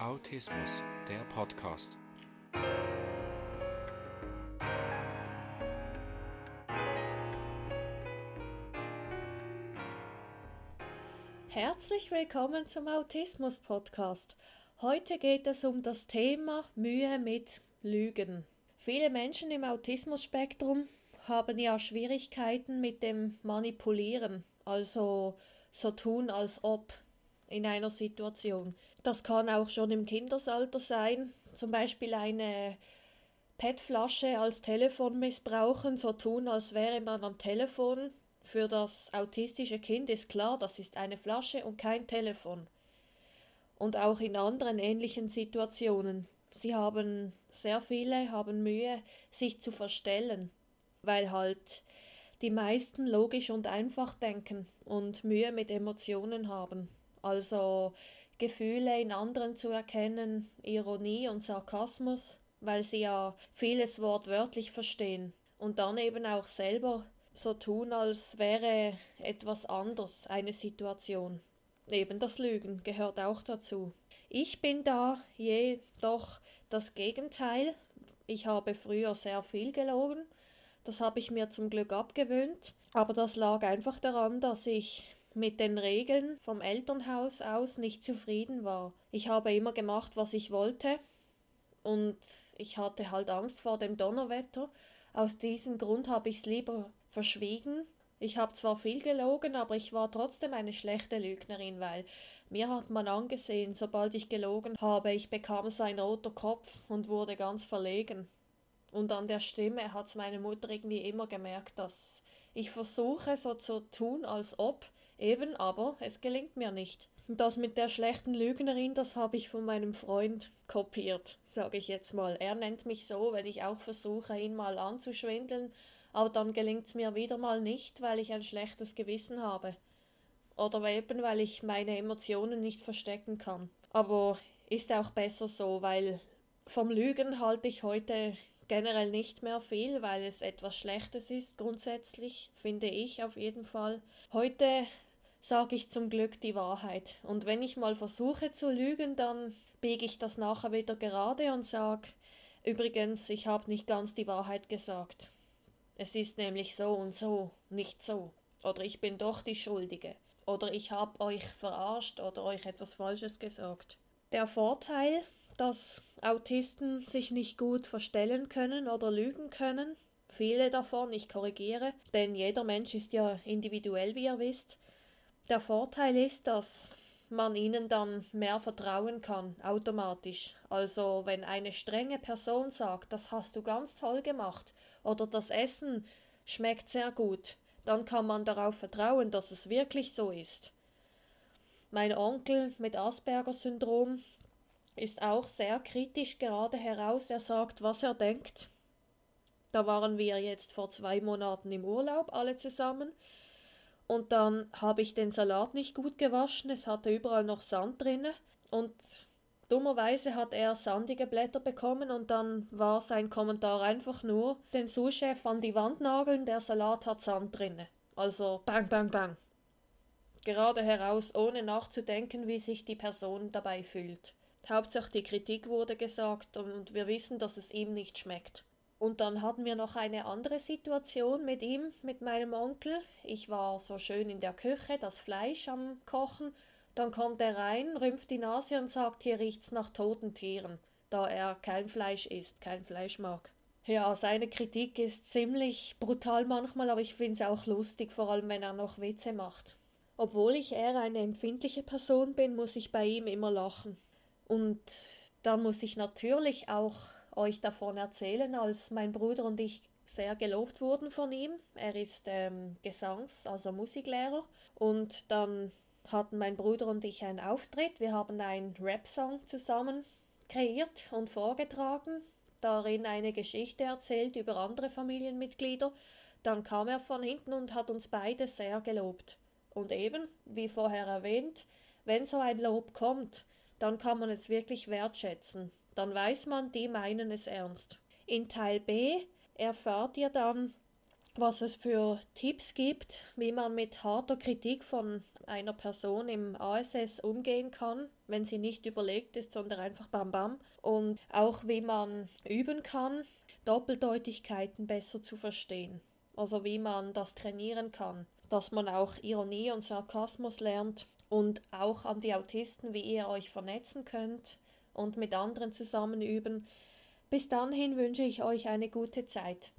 Autismus, der Podcast. Herzlich willkommen zum Autismus Podcast. Heute geht es um das Thema Mühe mit Lügen. Viele Menschen im Autismus-Spektrum haben ja Schwierigkeiten mit dem Manipulieren, also so tun, als ob in einer Situation. Das kann auch schon im Kindesalter sein, zum Beispiel eine PET-Flasche als Telefon missbrauchen, so tun, als wäre man am Telefon. Für das autistische Kind ist klar, das ist eine Flasche und kein Telefon. Und auch in anderen ähnlichen Situationen. Sie haben sehr viele haben Mühe, sich zu verstellen, weil halt die meisten logisch und einfach denken und Mühe mit Emotionen haben. Also Gefühle in anderen zu erkennen, Ironie und Sarkasmus, weil sie ja vieles wortwörtlich verstehen und dann eben auch selber so tun, als wäre etwas anders eine Situation. Eben das Lügen gehört auch dazu. Ich bin da jedoch das Gegenteil. Ich habe früher sehr viel gelogen. Das habe ich mir zum Glück abgewöhnt. Aber das lag einfach daran, dass ich mit den Regeln vom Elternhaus aus nicht zufrieden war. Ich habe immer gemacht, was ich wollte und ich hatte halt Angst vor dem Donnerwetter. Aus diesem Grund habe ich es lieber verschwiegen. Ich habe zwar viel gelogen, aber ich war trotzdem eine schlechte Lügnerin, weil mir hat man angesehen, sobald ich gelogen habe, ich bekam so ein roter Kopf und wurde ganz verlegen. Und an der Stimme hat meine Mutter irgendwie immer gemerkt, dass ich versuche so zu tun, als ob, Eben, aber es gelingt mir nicht. Das mit der schlechten Lügnerin, das habe ich von meinem Freund kopiert, sage ich jetzt mal. Er nennt mich so, wenn ich auch versuche, ihn mal anzuschwindeln, aber dann gelingt es mir wieder mal nicht, weil ich ein schlechtes Gewissen habe. Oder eben, weil ich meine Emotionen nicht verstecken kann. Aber ist auch besser so, weil vom Lügen halte ich heute generell nicht mehr viel, weil es etwas Schlechtes ist, grundsätzlich, finde ich auf jeden Fall. Heute sage ich zum Glück die Wahrheit. Und wenn ich mal versuche zu lügen, dann biege ich das nachher wieder gerade und sage, übrigens, ich habe nicht ganz die Wahrheit gesagt. Es ist nämlich so und so, nicht so. Oder ich bin doch die Schuldige. Oder ich habe euch verarscht oder euch etwas Falsches gesagt. Der Vorteil, dass Autisten sich nicht gut verstellen können oder lügen können, viele davon, ich korrigiere, denn jeder Mensch ist ja individuell, wie ihr wisst, der Vorteil ist, dass man ihnen dann mehr vertrauen kann, automatisch. Also wenn eine strenge Person sagt, das hast du ganz toll gemacht oder das Essen schmeckt sehr gut, dann kann man darauf vertrauen, dass es wirklich so ist. Mein Onkel mit Asperger-Syndrom ist auch sehr kritisch gerade heraus. Er sagt, was er denkt. Da waren wir jetzt vor zwei Monaten im Urlaub alle zusammen. Und dann habe ich den Salat nicht gut gewaschen, es hatte überall noch Sand drinne und dummerweise hat er sandige Blätter bekommen und dann war sein Kommentar einfach nur den Sous-Chef an die Wand nageln, der Salat hat Sand drinne. Also bang bang bang. Gerade heraus, ohne nachzudenken, wie sich die Person dabei fühlt. Hauptsache die Kritik wurde gesagt und wir wissen, dass es ihm nicht schmeckt. Und dann hatten wir noch eine andere Situation mit ihm, mit meinem Onkel. Ich war so schön in der Küche, das Fleisch am Kochen. Dann kommt er rein, rümpft die Nase und sagt, hier riecht's nach toten Tieren, da er kein Fleisch isst, kein Fleisch mag. Ja, seine Kritik ist ziemlich brutal manchmal, aber ich finde es auch lustig, vor allem wenn er noch Witze macht. Obwohl ich eher eine empfindliche Person bin, muss ich bei ihm immer lachen. Und dann muss ich natürlich auch euch davon erzählen, als mein Bruder und ich sehr gelobt wurden von ihm. Er ist ähm, Gesangs-, also Musiklehrer. Und dann hatten mein Bruder und ich einen Auftritt. Wir haben einen Rap-Song zusammen kreiert und vorgetragen, darin eine Geschichte erzählt über andere Familienmitglieder. Dann kam er von hinten und hat uns beide sehr gelobt. Und eben, wie vorher erwähnt, wenn so ein Lob kommt, dann kann man es wirklich wertschätzen dann weiß man, die meinen es ernst. In Teil B erfahrt ihr dann was es für Tipps gibt, wie man mit harter Kritik von einer Person im ASS umgehen kann, wenn sie nicht überlegt ist, sondern einfach bam bam. Und auch wie man üben kann, Doppeldeutigkeiten besser zu verstehen. Also wie man das trainieren kann, dass man auch Ironie und Sarkasmus lernt und auch an die Autisten, wie ihr euch vernetzen könnt und mit anderen zusammen üben. Bis dahin wünsche ich euch eine gute Zeit.